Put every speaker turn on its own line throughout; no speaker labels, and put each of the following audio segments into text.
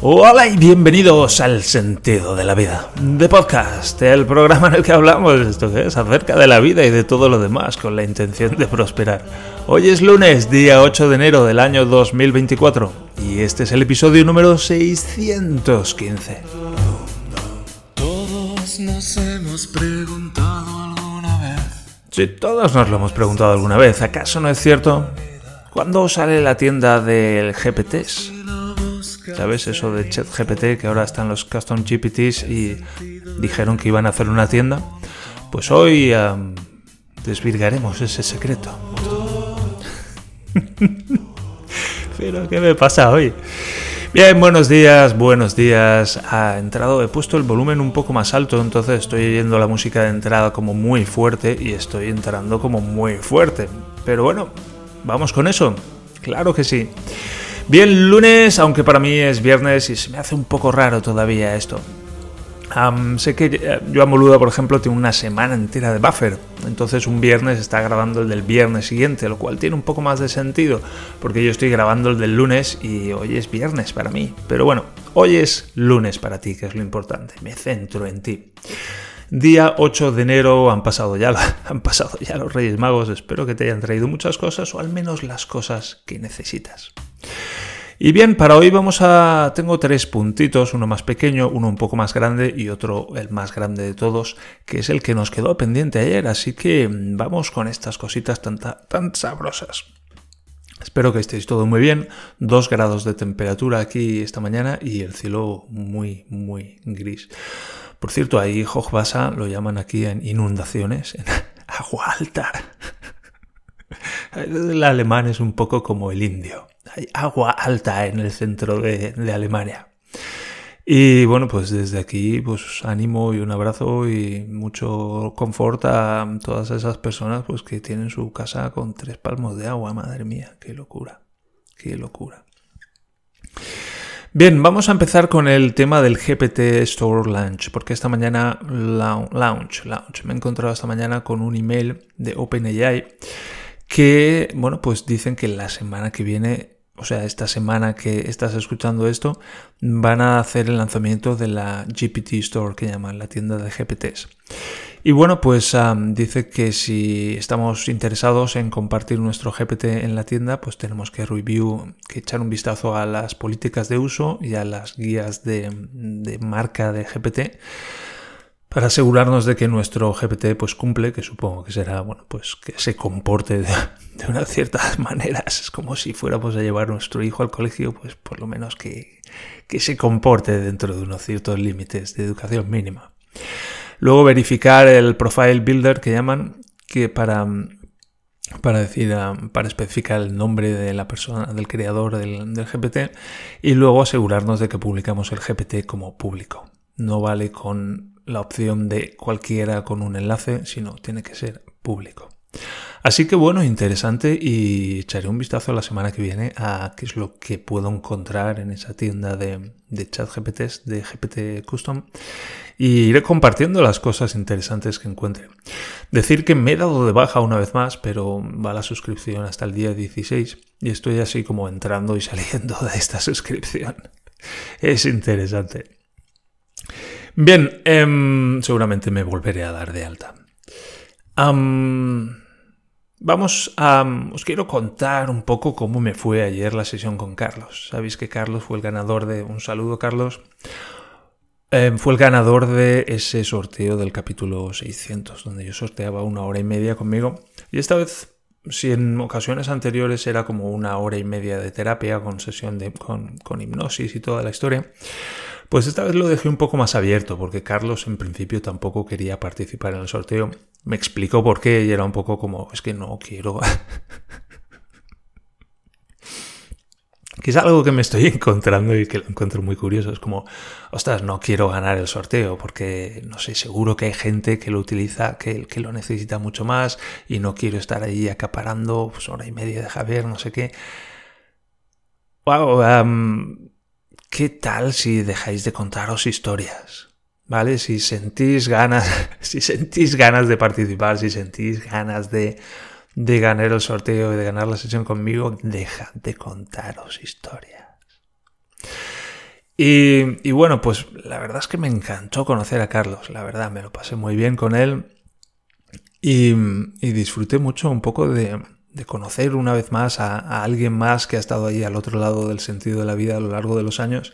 Hola y bienvenidos al Sentido de la Vida, de podcast, el programa en el que hablamos esto que es acerca de la vida y de todo lo demás con la intención de prosperar. Hoy es lunes, día 8 de enero del año 2024 y este es el episodio número 615.
Todos nos hemos preguntado alguna vez.
Si todos nos lo hemos preguntado alguna vez, ¿acaso no es cierto? ¿Cuándo sale la tienda del GPTs? ¿Sabes? Eso de ChatGPT, que ahora están los custom GPTs y dijeron que iban a hacer una tienda. Pues hoy am, desvirgaremos ese secreto. Pero, ¿qué me pasa hoy? Bien, buenos días, buenos días. Ha entrado, he puesto el volumen un poco más alto, entonces estoy oyendo la música de entrada como muy fuerte y estoy entrando como muy fuerte. Pero bueno, vamos con eso. Claro que sí. Bien, lunes, aunque para mí es viernes y se me hace un poco raro todavía esto. Sé que eh, Joan Boluda, por ejemplo, tiene una semana entera de buffer. Entonces un viernes está grabando el del viernes siguiente, lo cual tiene un poco más de sentido, porque yo estoy grabando el del lunes y hoy es viernes para mí. Pero bueno, hoy es lunes para ti, que es lo importante. Me centro en ti. Día 8 de enero han pasado ya, han pasado ya los Reyes Magos. Espero que te hayan traído muchas cosas o al menos las cosas que necesitas. Y bien, para hoy vamos a... Tengo tres puntitos, uno más pequeño, uno un poco más grande y otro el más grande de todos, que es el que nos quedó pendiente ayer. Así que mm, vamos con estas cositas tan, tan sabrosas. Espero que estéis todo muy bien. Dos grados de temperatura aquí esta mañana y el cielo muy, muy gris. Por cierto, ahí Hochwasser lo llaman aquí en inundaciones, en agua alta. El alemán es un poco como el indio. Agua alta en el centro de, de Alemania. Y bueno, pues desde aquí, pues ánimo y un abrazo y mucho confort a todas esas personas pues que tienen su casa con tres palmos de agua. Madre mía, qué locura, qué locura. Bien, vamos a empezar con el tema del GPT Store Launch, porque esta mañana, launch, launch, me he encontrado esta mañana con un email de OpenAI que, bueno, pues dicen que la semana que viene, o sea, esta semana que estás escuchando esto, van a hacer el lanzamiento de la GPT Store, que llaman la tienda de GPTs. Y bueno, pues dice que si estamos interesados en compartir nuestro GPT en la tienda, pues tenemos que review, que echar un vistazo a las políticas de uso y a las guías de, de marca de GPT para asegurarnos de que nuestro GPT pues cumple, que supongo que será, bueno, pues que se comporte de, de una cierta manera. Es como si fuéramos a llevar a nuestro hijo al colegio, pues por lo menos que, que se comporte dentro de unos ciertos límites de educación mínima. Luego verificar el profile builder que llaman, que para, para decir, para especificar el nombre de la persona, del creador del, del GPT, y luego asegurarnos de que publicamos el GPT como público. No vale con la opción de cualquiera con un enlace, sino tiene que ser público. Así que bueno, interesante y echaré un vistazo la semana que viene a qué es lo que puedo encontrar en esa tienda de, de chat GPTs, de GPT Custom y iré compartiendo las cosas interesantes que encuentre. Decir que me he dado de baja una vez más, pero va la suscripción hasta el día 16 y estoy así como entrando y saliendo de esta suscripción. Es interesante. Bien, em, seguramente me volveré a dar de alta. Am, vamos a... Os quiero contar un poco cómo me fue ayer la sesión con Carlos. Sabéis que Carlos fue el ganador de... Un saludo, Carlos. Em, fue el ganador de ese sorteo del capítulo 600, donde yo sorteaba una hora y media conmigo. Y esta vez, si en ocasiones anteriores era como una hora y media de terapia con sesión de, con hipnosis y toda la historia, pues esta vez lo dejé un poco más abierto, porque Carlos en principio tampoco quería participar en el sorteo. Me explicó por qué y era un poco como, es que no quiero. que es algo que me estoy encontrando y que lo encuentro muy curioso. Es como, ostras, no quiero ganar el sorteo porque, no sé, seguro que hay gente que lo utiliza, que, lo necesita mucho más y no quiero estar ahí acaparando pues, hora y media de Javier, no sé qué. Wow, um, ¿qué tal si dejáis de contaros historias? ¿Vale? Si sentís ganas, si sentís ganas de participar, si sentís ganas de, de ganar el sorteo y de ganar la sesión conmigo, dejad de contaros historias. Y, bueno, pues la verdad es que me encantó conocer a Carlos, la verdad, me lo pasé muy bien con él y, disfruté mucho un poco de, conocer una vez más a, alguien más que ha estado ahí al otro lado del sentido de la vida a lo largo de los años,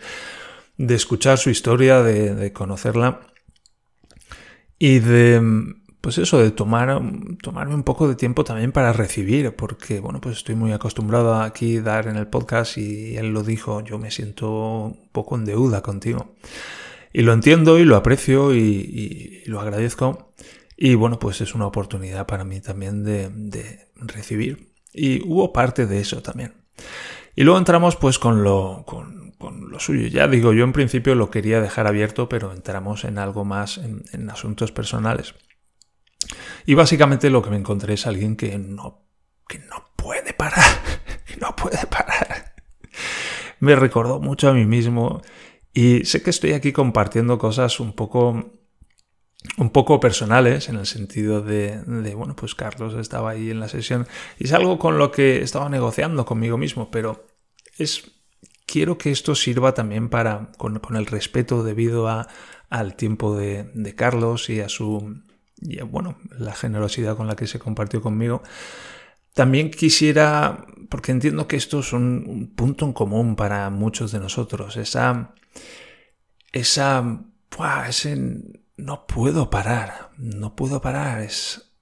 de escuchar su historia, de conocerla y de pues eso, de tomar, tomarme un poco de tiempo también para recibir, porque bueno, pues estoy muy acostumbrado a aquí dar en el podcast y él lo dijo, yo me siento un poco en deuda contigo. Y lo entiendo y lo aprecio y, lo agradezco. Y bueno, pues es una oportunidad para mí también de, recibir. Y hubo parte de eso también. Y luego entramos pues con lo, con, lo suyo. Ya digo, yo en principio lo quería dejar abierto, pero entramos en algo más, en asuntos personales. Y básicamente lo que me encontré es alguien que no, que no puede parar, que no puede parar. Me recordó mucho a mí mismo y sé que estoy aquí compartiendo cosas un poco un poco personales en el sentido de, bueno, pues Carlos estaba ahí en la sesión y es algo con lo que estaba negociando conmigo mismo, pero es quiero que esto sirva también para con, el respeto debido a, al tiempo de, de Carlos y a su y bueno, la generosidad con la que se compartió conmigo. También quisiera, porque entiendo que esto es un, punto en común para muchos de nosotros, esa, esa, ese no puedo parar, no puedo parar, es,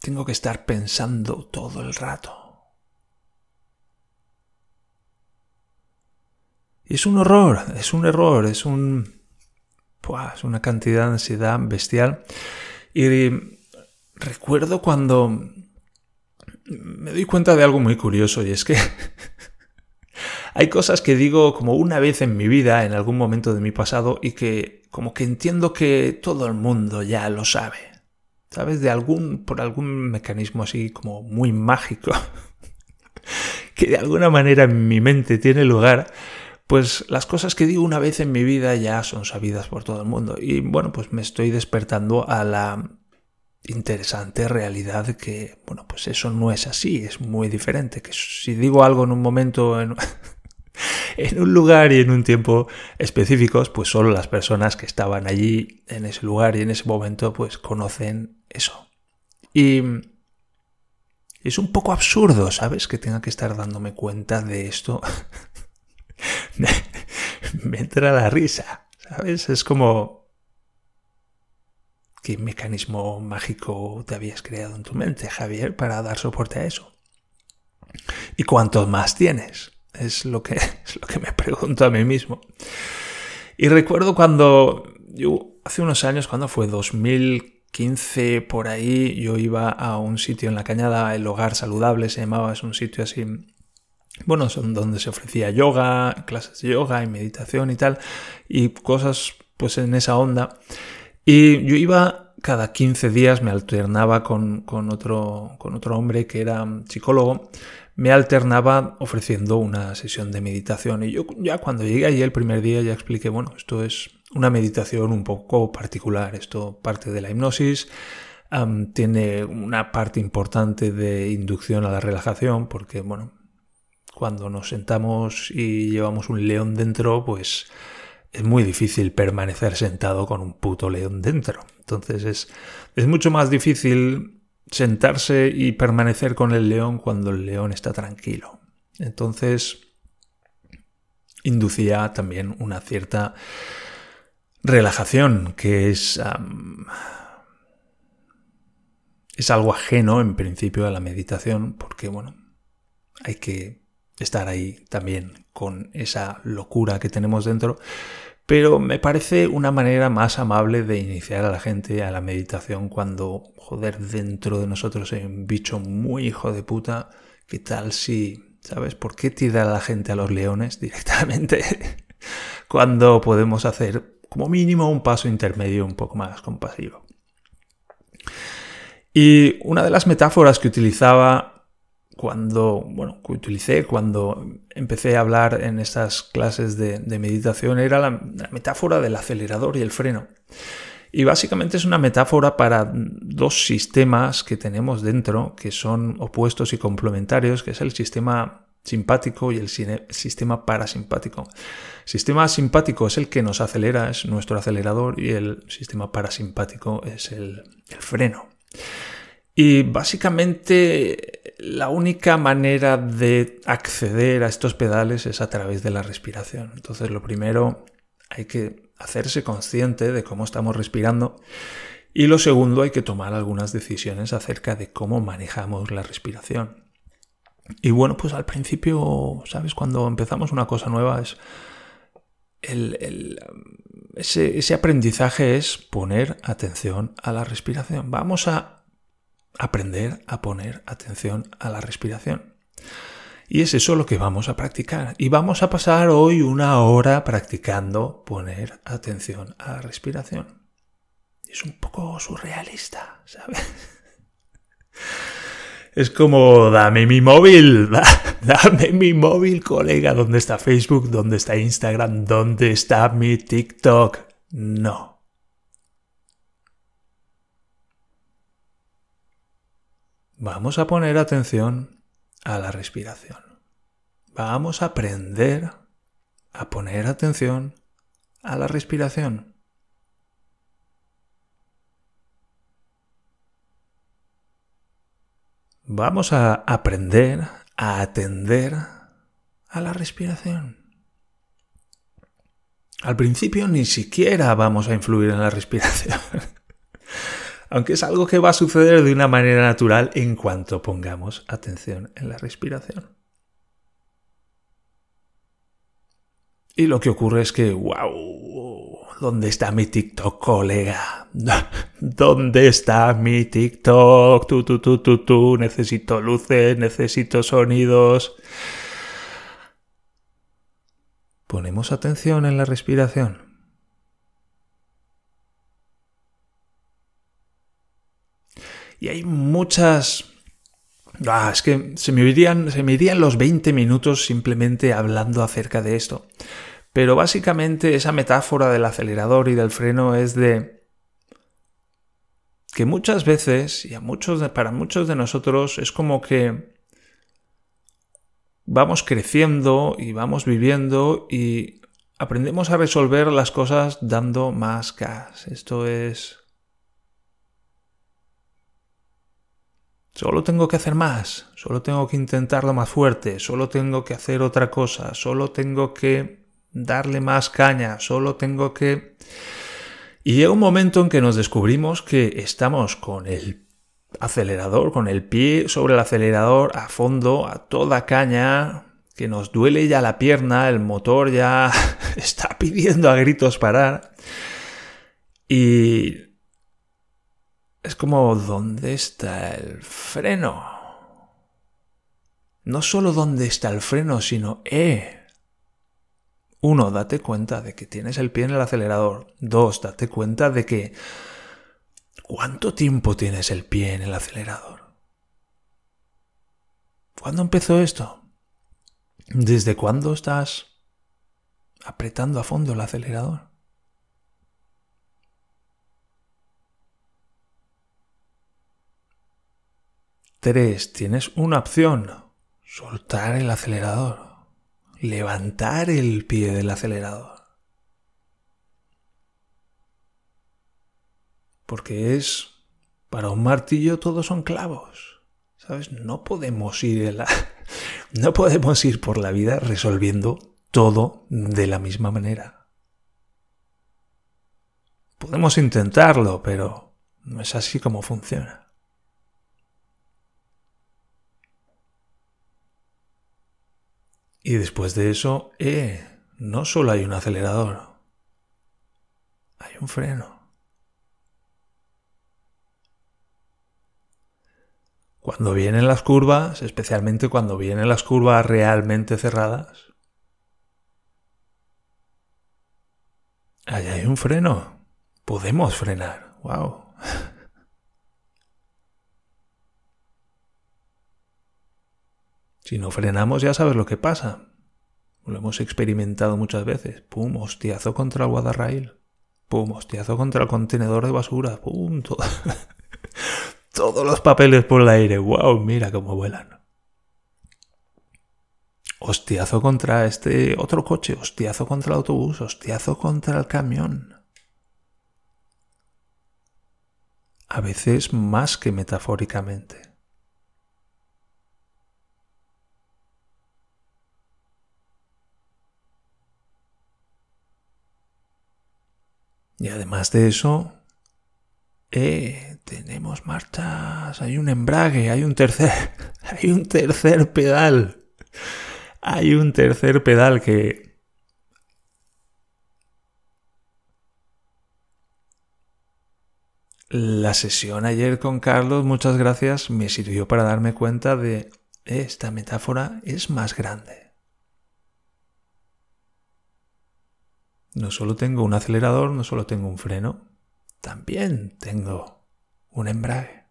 tengo que estar pensando todo el rato. Y es un horror, es un error, es un, es una cantidad de ansiedad bestial. Y recuerdo cuando me doy cuenta de algo muy curioso y es que hay cosas que digo como una vez en mi vida, en algún momento de mi pasado, y que como que entiendo que todo el mundo ya lo sabe. ¿Sabes? De algún, por algún mecanismo así como muy mágico, que de alguna manera en mi mente tiene lugar, pues las cosas que digo una vez en mi vida ya son sabidas por todo el mundo. Y bueno, pues me estoy despertando a la interesante realidad que, bueno, pues eso no es así, es muy diferente. Que si digo algo en un momento, en, en un lugar y en un tiempo específicos, pues solo las personas que estaban allí en ese lugar y en ese momento, pues conocen eso. Y es un poco absurdo, ¿sabes? Que tenga que estar dándome cuenta de esto me entra la risa, ¿sabes? Es como... ¿Qué mecanismo mágico te habías creado en tu mente, Javier, para dar soporte a eso? ¿Y cuántos más tienes? Es lo que, es lo que me pregunto a mí mismo. Y recuerdo cuando yo, hace unos años, cuando fue 2015 por ahí, yo iba a un sitio en la cañada, el hogar saludable se llamaba, es un sitio así bueno, son donde se ofrecía yoga, clases de yoga y meditación y tal, y cosas pues en esa onda. Y yo iba cada 15 días, me alternaba con, otro, con otro hombre que era psicólogo, me alternaba ofreciendo una sesión de meditación. Y yo ya cuando llegué allí el primer día ya expliqué, bueno, esto es una meditación un poco particular, esto parte de la hipnosis, tiene una parte importante de inducción a la relajación, porque, bueno, cuando nos sentamos y llevamos un león dentro, pues es muy difícil permanecer sentado con un puto león dentro. Entonces es, es mucho más difícil sentarse y permanecer con el león cuando el león está tranquilo. Entonces inducía también una cierta relajación que es... es algo ajeno en principio a la meditación porque, bueno, hay que estar ahí también con esa locura que tenemos dentro, pero me parece una manera más amable de iniciar a la gente a la meditación cuando, joder, dentro de nosotros hay un bicho muy hijo de puta, ¿qué tal si, ¿sabes? ¿Por qué tirar a la gente a los leones directamente cuando podemos hacer como mínimo un paso intermedio un poco más compasivo? Y una de las metáforas que utilizaba cuando, bueno, utilicé cuando empecé a hablar en estas clases de, meditación era la, metáfora del acelerador y el freno. Y básicamente es una metáfora para dos sistemas que tenemos dentro, que son opuestos y complementarios, que es el sistema simpático y el sistema parasimpático. El sistema simpático es el que nos acelera, es nuestro acelerador y el sistema parasimpático es el freno. Y básicamente la única manera de acceder a estos pedales es a través de la respiración. Entonces lo primero hay que hacerse consciente de cómo estamos respirando y lo segundo hay que tomar algunas decisiones acerca de cómo manejamos la respiración. Y bueno, pues al principio, ¿sabes? Cuando empezamos una cosa nueva es... ese, ese aprendizaje es poner atención a la respiración. Vamos a aprender a poner atención a la respiración. Y es eso lo que vamos a practicar. Y vamos a pasar hoy una hora practicando poner atención a la respiración. Es un poco surrealista, ¿sabes? Es como, dame mi móvil, dame mi móvil, colega. ¿Dónde está Facebook? ¿Dónde está Instagram? ¿Dónde está mi TikTok? No. Vamos a poner atención a la respiración. Vamos a aprender a poner atención a la respiración. Vamos a aprender a atender a la respiración. Al principio ni siquiera vamos a influir en la respiración, aunque es algo que va a suceder de una manera natural en cuanto pongamos atención en la respiración. Y lo que ocurre es que, wow, ¿dónde está mi TikTok, colega? ¿Dónde está mi TikTok? Tú, tú, tú, tú, tú, necesito luces, necesito sonidos. Ponemos atención en la respiración. Y hay muchas Ah, es que se me, irían, se me irían los 20 minutos simplemente hablando acerca de esto. Pero básicamente esa metáfora del acelerador y del freno es de que muchas veces, y a muchos para muchos de nosotros, es como que vamos creciendo y vamos viviendo y aprendemos a resolver las cosas dando más gas. Esto es Solo tengo que hacer más, solo tengo que intentarlo más fuerte, solo tengo que hacer otra cosa, solo tengo que darle más caña, solo tengo que... Y llega un momento en que nos descubrimos que estamos con el acelerador, con el pie sobre el acelerador a fondo, a toda caña, que nos duele ya la pierna, el motor ya está pidiendo a gritos parar. Y es como, ¿dónde está el freno? No solo dónde está el freno, sino, eh. Uno, date cuenta de que tienes el pie en el acelerador. Dos, date cuenta de que... ¿Cuánto tiempo tienes el pie en el acelerador? ¿Cuándo empezó esto? ¿Desde cuándo estás apretando a fondo el acelerador? 3. Tienes una opción. Soltar el acelerador. Levantar el pie del acelerador. Porque es... Para un martillo todos son clavos. ¿Sabes? No podemos ir la... no podemos ir por la vida resolviendo todo de la misma manera. Podemos intentarlo, pero no es así como funciona. Y después de eso, eh, no solo hay un acelerador, hay un freno. Cuando vienen las curvas, especialmente cuando vienen las curvas realmente cerradas, ahí hay un freno. Podemos frenar. ¡Wow! Si no frenamos ya sabes lo que pasa. Lo hemos experimentado muchas veces. Pum, hostiazo contra el guadarrail. Pum, hostiazo contra el contenedor de basura. Pum, todos los papeles por el aire. ¡Wow! Mira cómo vuelan. hostiazo contra este otro coche, hostiazo contra el autobús, hostiazo contra el camión. A veces más que metafóricamente. Y además de eso, eh, tenemos marchas, hay un embrague, hay un tercer, hay un tercer pedal. Hay un tercer pedal que La sesión ayer con Carlos, muchas gracias, me sirvió para darme cuenta de esta metáfora es más grande. No solo tengo un acelerador, no solo tengo un freno, también tengo un embrague.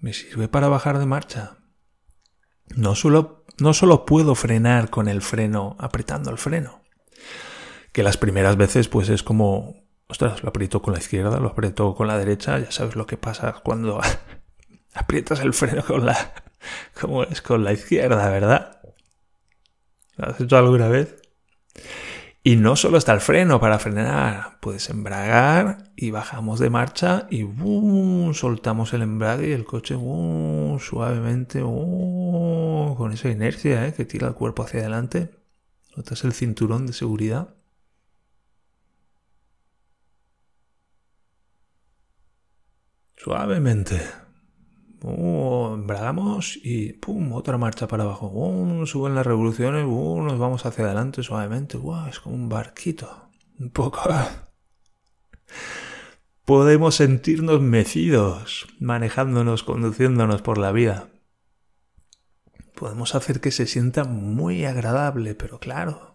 Me sirve para bajar de marcha. No solo, no solo puedo frenar con el freno apretando el freno, que las primeras veces pues es como, ostras, lo aprieto con la izquierda, lo aprieto con la derecha, ya sabes lo que pasa cuando aprietas el freno con la, como es con la izquierda, ¿verdad? ¿Lo has hecho alguna vez? Y no solo está el freno para frenar, puedes embragar y bajamos de marcha y boom, soltamos el embrague y el coche boom, suavemente boom, con esa inercia ¿eh? que tira el cuerpo hacia adelante. Notas el cinturón de seguridad. Suavemente. Uh, y ¡pum! otra marcha para abajo. ¡Bum! Suben las revoluciones, ¡bum! nos vamos hacia adelante suavemente. Es como un barquito. Un poco. Podemos sentirnos mecidos, manejándonos, conduciéndonos por la vida. Podemos hacer que se sienta muy agradable, pero claro,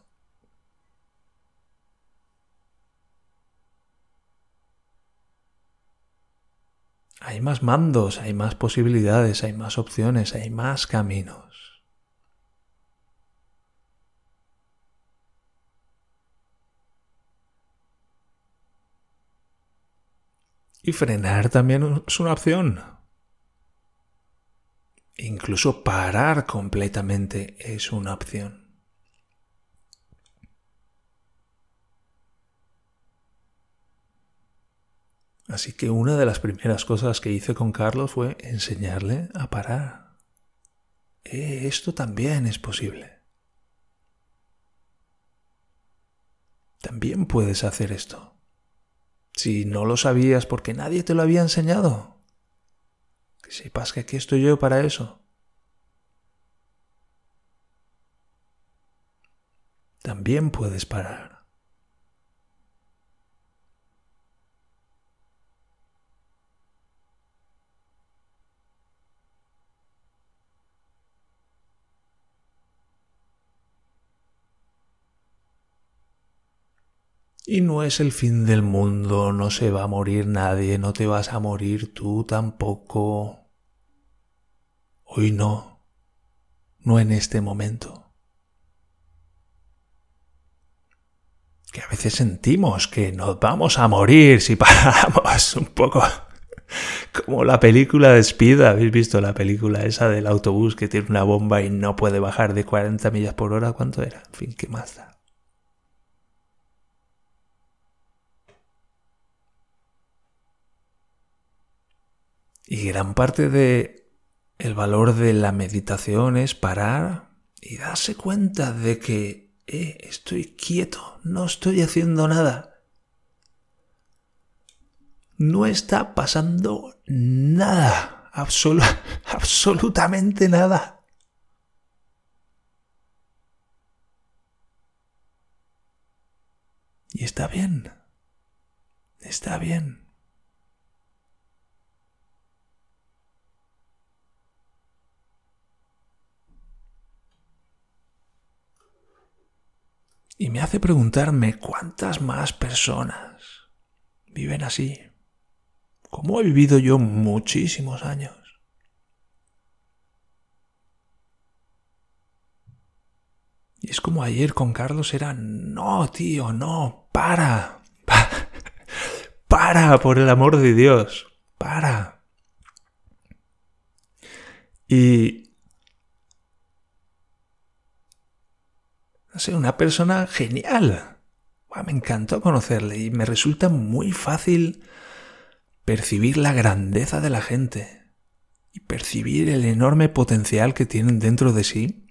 hay más mandos, hay más posibilidades, hay más opciones, hay más caminos. Y frenar también es una opción. Incluso parar completamente es una opción. Así que una de las primeras cosas que hice con Carlos fue enseñarle a parar. Eh, esto también es posible. También puedes hacer esto. Si no lo sabías porque nadie te lo había enseñado. Que sepas que aquí estoy yo para eso. También puedes parar. Y no es el fin del mundo, no se va a morir nadie, no te vas a morir tú tampoco. Hoy no, no en este momento. Que a veces sentimos que nos vamos a morir si paramos un poco. Como la película de Speed, ¿habéis visto la película esa del autobús que tiene una bomba y no puede bajar de 40 millas por hora? ¿Cuánto era? En fin, ¿qué más da? Y gran parte de el valor de la meditación es parar y darse cuenta de que eh, estoy quieto, no estoy haciendo nada. No está pasando nada, absolutamente nada. Y está bien, está bien. Y me hace preguntarme cuántas más personas viven así. Como he vivido yo muchísimos años. Y es como ayer con Carlos era, no, tío, no, para. Para, por el amor de Dios. Para. Y no una persona genial. me encantó conocerle y me resulta muy fácil percibir la grandeza de la gente y percibir el enorme potencial que tienen dentro de sí.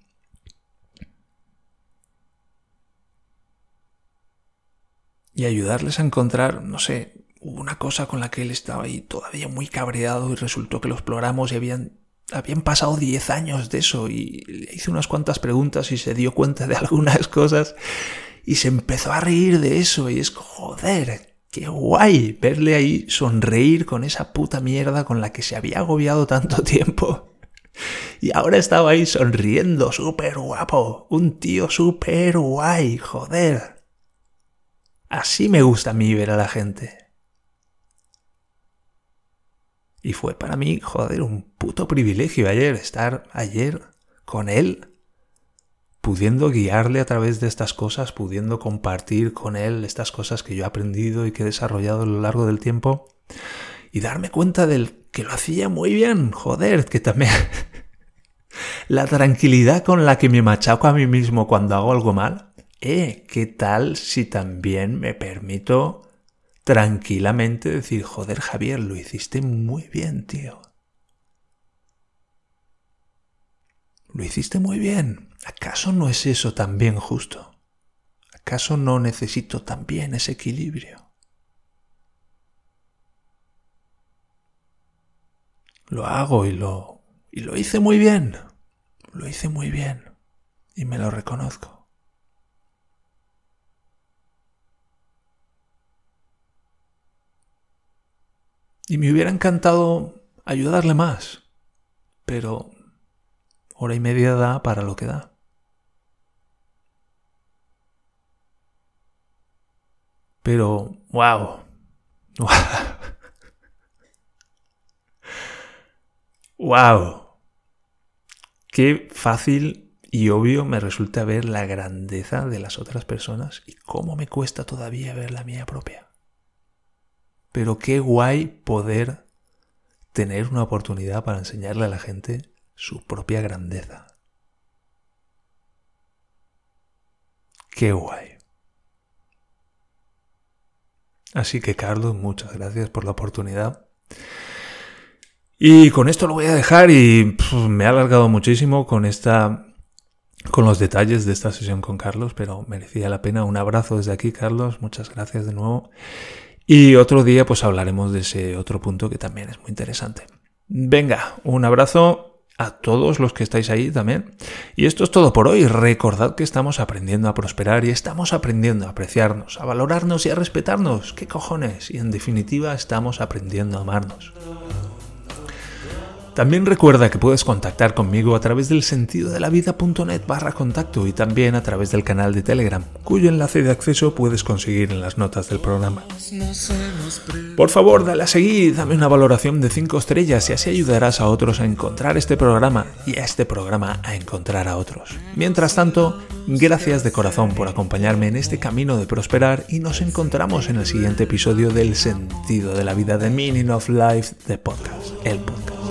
Y ayudarles a encontrar, no sé, una cosa con la que él estaba ahí todavía muy cabreado y resultó que lo exploramos y habían, habían pasado 10 años de eso y le hice unas cuantas preguntas y se dio cuenta de algunas cosas y se empezó a reír de eso y es joder, Qué guay verle ahí sonreír con esa puta mierda con la que se había agobiado tanto tiempo. Y ahora estaba ahí sonriendo, súper guapo. Un tío súper guay, joder. Así me gusta a mí ver a la gente. Y fue para mí, joder, un puto privilegio ayer estar ayer con él pudiendo guiarle a través de estas cosas, pudiendo compartir con él estas cosas que yo he aprendido y que he desarrollado a lo largo del tiempo y darme cuenta del que lo hacía muy bien, joder, que también la tranquilidad con la que me machaco a mí mismo cuando hago algo mal, eh, ¿qué tal si también me permito tranquilamente decir, joder, Javier, lo hiciste muy bien, tío? Lo hiciste muy bien. ¿Acaso no es eso también justo? ¿Acaso no necesito también ese equilibrio? Lo hago y lo y lo hice muy bien. Lo hice muy bien y me lo reconozco. Y me hubiera encantado ayudarle más, pero hora y media da para lo que da. Pero, wow. wow. Qué fácil y obvio me resulta ver la grandeza de las otras personas y cómo me cuesta todavía ver la mía propia. Pero qué guay poder tener una oportunidad para enseñarle a la gente su propia grandeza. Qué guay. Así que Carlos, muchas gracias por la oportunidad. Y con esto lo voy a dejar y me ha alargado muchísimo con esta con los detalles de esta sesión con Carlos, pero merecía la pena. Un abrazo desde aquí, Carlos. Muchas gracias de nuevo. Y otro día pues hablaremos de ese otro punto que también es muy interesante. Venga, un abrazo a todos los que estáis ahí también. Y esto es todo por hoy. Recordad que estamos aprendiendo a prosperar y estamos aprendiendo a apreciarnos, a valorarnos y a respetarnos. ¿Qué cojones? Y en definitiva estamos aprendiendo a amarnos. También recuerda que puedes contactar conmigo a través del sentido de la vida.net barra contacto y también a través del canal de Telegram, cuyo enlace de acceso puedes conseguir en las notas del programa. Por favor, dale a seguir, dame una valoración de 5 estrellas y así ayudarás a otros a encontrar este programa y a este programa a encontrar a otros. Mientras tanto, gracias de corazón por acompañarme en este camino de prosperar y nos encontramos en el siguiente episodio del sentido de la vida de Meaning of Life de podcast, el podcast.